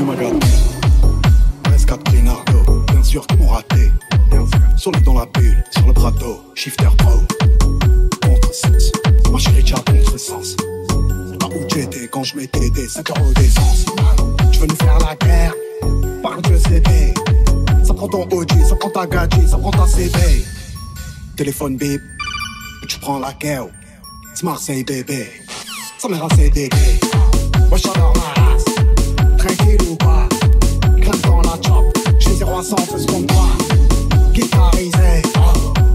Oh my god. S4 bien sûr qu'ils m'ont raté. Bien sûr. Sur le dans la bulle, sur le plateau, shifter pro. Contre-sens, ma chérie, déjà contre-sens. C'est pas où étais quand je mettais des 5 euros d'essence. Tu veux nous faire la guerre, par contre, je sais Ça prend ton OG, ça prend ta gadget, ça prend ta CD. Téléphone bip, tu prends la gueule. C'est Marseille, bébé. Ça m'a assez bébé. Moi, j'adore tranquille ou pas. Crème dans la chop, j'ai 0 à 100, fais ce qu'on doit. Guitarisé,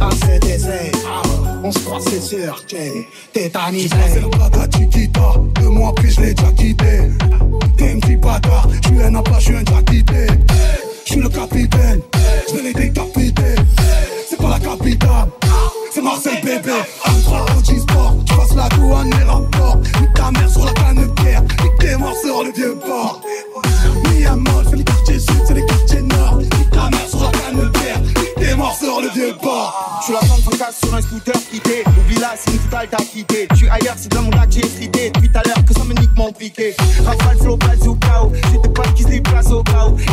ACDC, on se croit c'est sûr, j'ai tétanisé. C'est le blabla Chiquita, deux mois après je l'ai déjà quitté. T'es un petit bâtard, je suis un appât, je suis un quitté. Je suis le capitaine, je vais les décapiter. C'est pas la capitale, c'est Marseille bébé. Un 3 port. Je suis la femme sans casse sur un scooter quitté. Oublie là, c'est une totale t'as quitté. Je suis ailleurs, c'est dans mon lac, j'ai frité. Depuis tout à l'heure que ça me nique mon piqué. Rafale, flow, bazooka. oh. J'étais pas qui se déplace au où.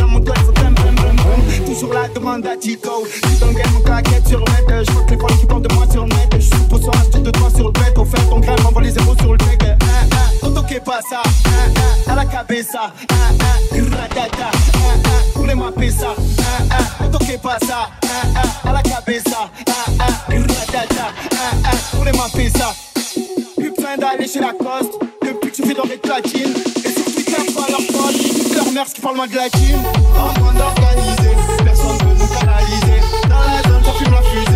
Dans mon cœur, faut blam blam blam blam. Toujours la demande à Tico. Je suis dans le game, mon claquette sur net. Je crois que les poils qui parlent de moi sur le net. Je suis pour sur un de toi sur le bête. Au fait, ton grain m'envoie les zéros sur le deck. Ah, ah, Toto que à la cabeza. Ah, ah, gratata. Pasa. Ah, ah, à la cabeza. Ah, ah, gratata. Ah, ah, voulez-moi pesa. Plus besoin d'aller chez la coste. Depuis que je fais dans les platines. Et sur Twitter, pas leur pote. Toutes leurs mères qui parlent mal de la team. En bande organisée. Personne peut nous canaliser. Dans la zone, ça fume la fusée.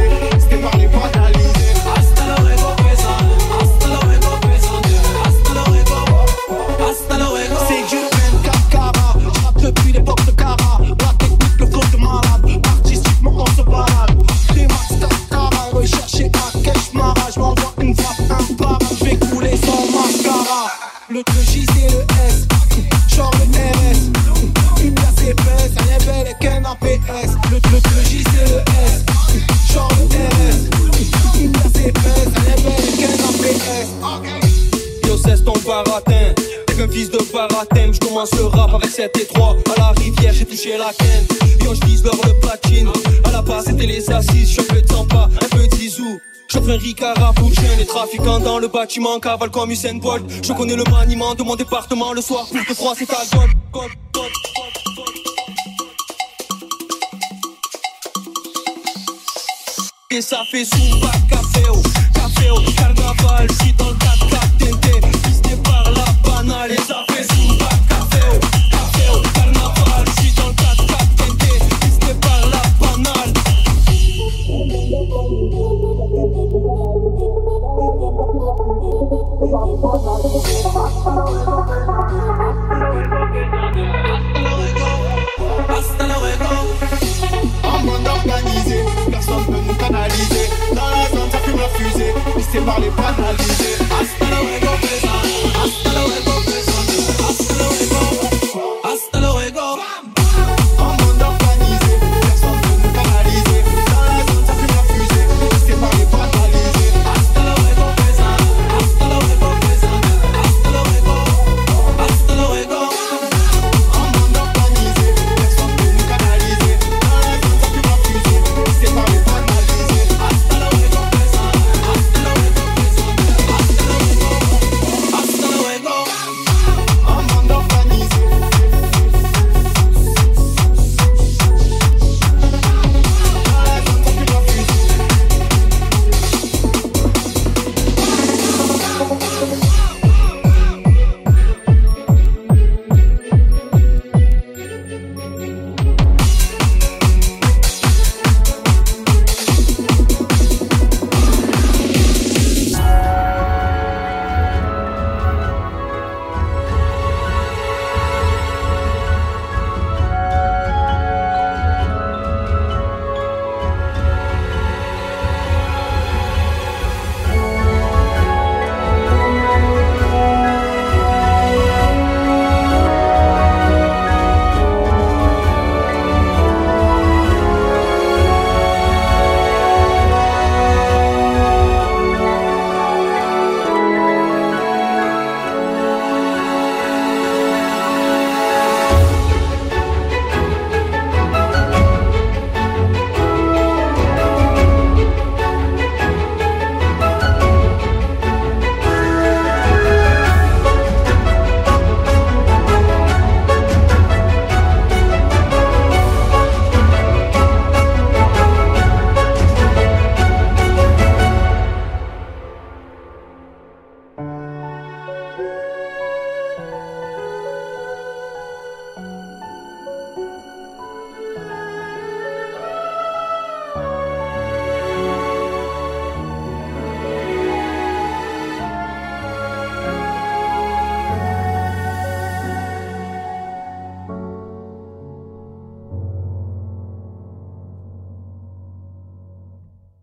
Qu'un fils de baratin Je commence le rap avec 7 et 3 À la rivière j'ai touché la quinte Yo je vise vers le platine. À la base c'était les assises. Je fais de pas, un de zizou. Je fais un Ricard à de chien, les trafiquants dans le bâtiment. Cavale comme Usain Bolt. Je connais le maniement de mon département le soir, plus que froid c'est à God. Et ça fait soumba, café café carnaval, par les pattes, mon guidé. Hasta luego,